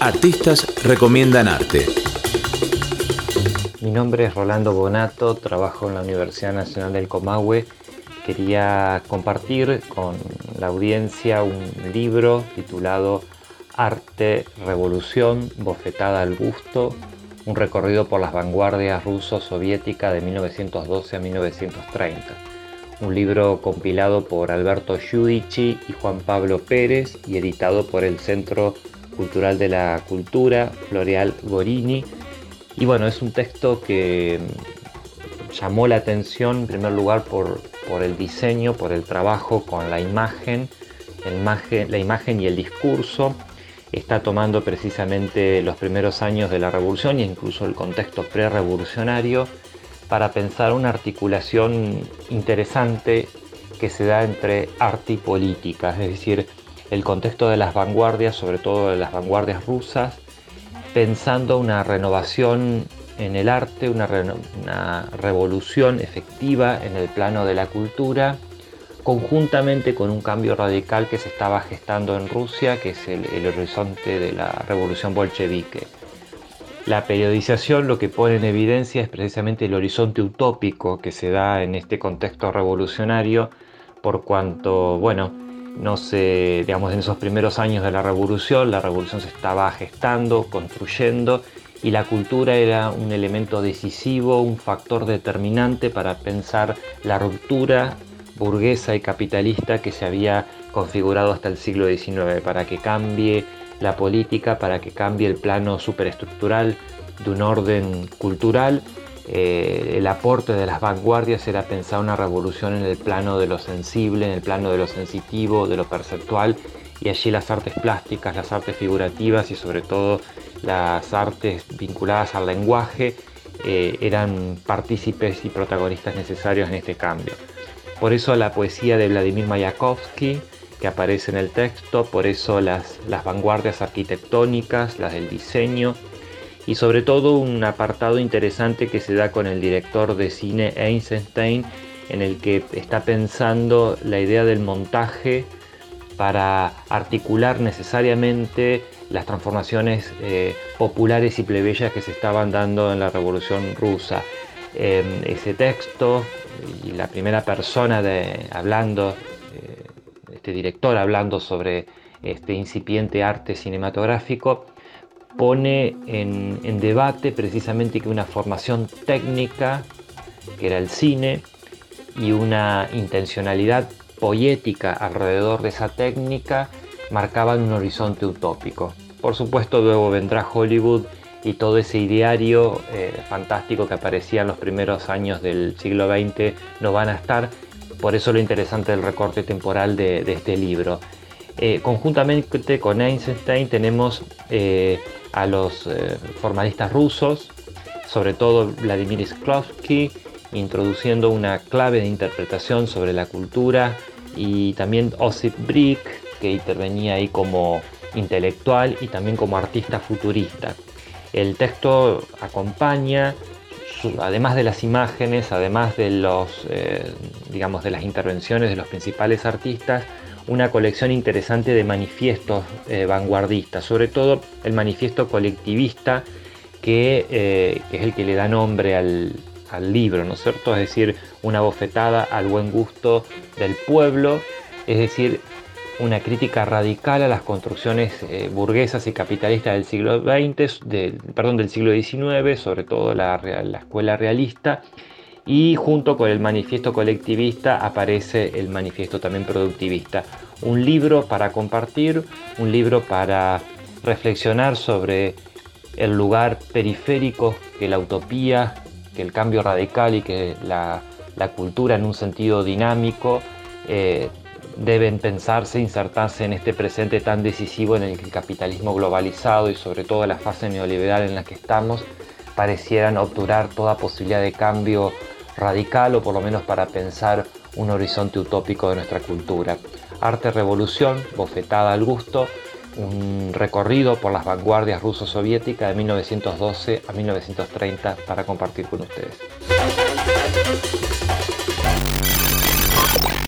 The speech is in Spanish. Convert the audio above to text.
Artistas recomiendan arte. Mi nombre es Rolando Bonato, trabajo en la Universidad Nacional del Comahue. Quería compartir con la audiencia un libro titulado Arte, Revolución, Bofetada al Gusto, un recorrido por las vanguardias ruso-soviética de 1912 a 1930. Un libro compilado por Alberto Giudici y Juan Pablo Pérez y editado por el Centro Cultural de la Cultura, Floreal Gorini. Y bueno, es un texto que llamó la atención en primer lugar por, por el diseño, por el trabajo con la imagen, la imagen y el discurso. Está tomando precisamente los primeros años de la revolución e incluso el contexto pre-revolucionario para pensar una articulación interesante que se da entre arte y política, es decir, el contexto de las vanguardias, sobre todo de las vanguardias rusas, pensando una renovación en el arte, una, revolución efectiva en el plano de la cultura, conjuntamente con un cambio radical que se estaba gestando en Rusia, que es el, horizonte de la revolución bolchevique. La periodización lo que pone en evidencia es precisamente el horizonte utópico que se da en este contexto revolucionario, por cuanto, bueno, no se, digamos, en esos primeros años de la revolución, la revolución se estaba gestando, construyendo, y la cultura era un elemento decisivo, un factor determinante para pensar la ruptura burguesa y capitalista que se había configurado hasta el siglo XIX, para que cambie la política, para que cambie el plano superestructural de un orden cultural eh, el aporte de las vanguardias era pensar una revolución en el plano de lo sensible, en el plano de lo sensitivo, de lo perceptual, y allí las artes plásticas, las artes figurativas y sobre todo las artes vinculadas al lenguaje eh, eran partícipes y protagonistas necesarios en este cambio. Por eso la poesía de Vladimir Mayakovsky, que aparece en el texto, por eso las, las vanguardias arquitectónicas, las del diseño, y sobre todo un apartado interesante que se da con el director de cine Einstein en el que está pensando la idea del montaje para articular necesariamente las transformaciones eh, populares y plebeyas que se estaban dando en la Revolución Rusa. Em, ese texto y la primera persona de, hablando, eh, este director hablando sobre este incipiente arte cinematográfico, pone en, debate precisamente que una formación técnica, que era el cine, y una intencionalidad poética alrededor de esa técnica marcaban un horizonte utópico. Por supuesto luego vendrá Hollywood y todo ese ideario eh, fantástico que aparecía en los primeros años del siglo XX no van a estar, por eso lo interesante del recorte temporal de, este libro. Eh, conjuntamente con Einstein tenemos eh, a los eh, formalistas rusos, sobre todo Vladimir Sklovsky, introduciendo una clave de interpretación sobre la cultura, y también Osip Brick, que intervenía ahí como intelectual y también como artista futurista. El texto acompaña, además de las imágenes, además de los, digamos, de las intervenciones de los principales artistas, una colección interesante de manifiestos eh, vanguardistas, sobre todo el manifiesto colectivista eh, que, es el que le da nombre al, libro, ¿no es cierto? Es decir, una bofetada al buen gusto del pueblo, es decir, una crítica radical a las construcciones eh, burguesas y capitalistas del siglo XX, perdón, del siglo XIX, sobre todo la escuela realista, y junto con el manifiesto colectivista aparece el manifiesto también productivista. Un libro para compartir, un libro para reflexionar sobre el lugar periférico que la utopía, que el cambio radical y que la, cultura en un sentido dinámico eh, deben pensarse, insertarse en este presente tan decisivo en el que el capitalismo globalizado y sobre todo la fase neoliberal en la que estamos parecieran obturar toda posibilidad de cambio radical o por lo menos para pensar un horizonte utópico de nuestra cultura. Arte Revolución, bofetada al gusto, un recorrido por las vanguardias ruso-soviéticas de 1912 a 1930 para compartir con ustedes.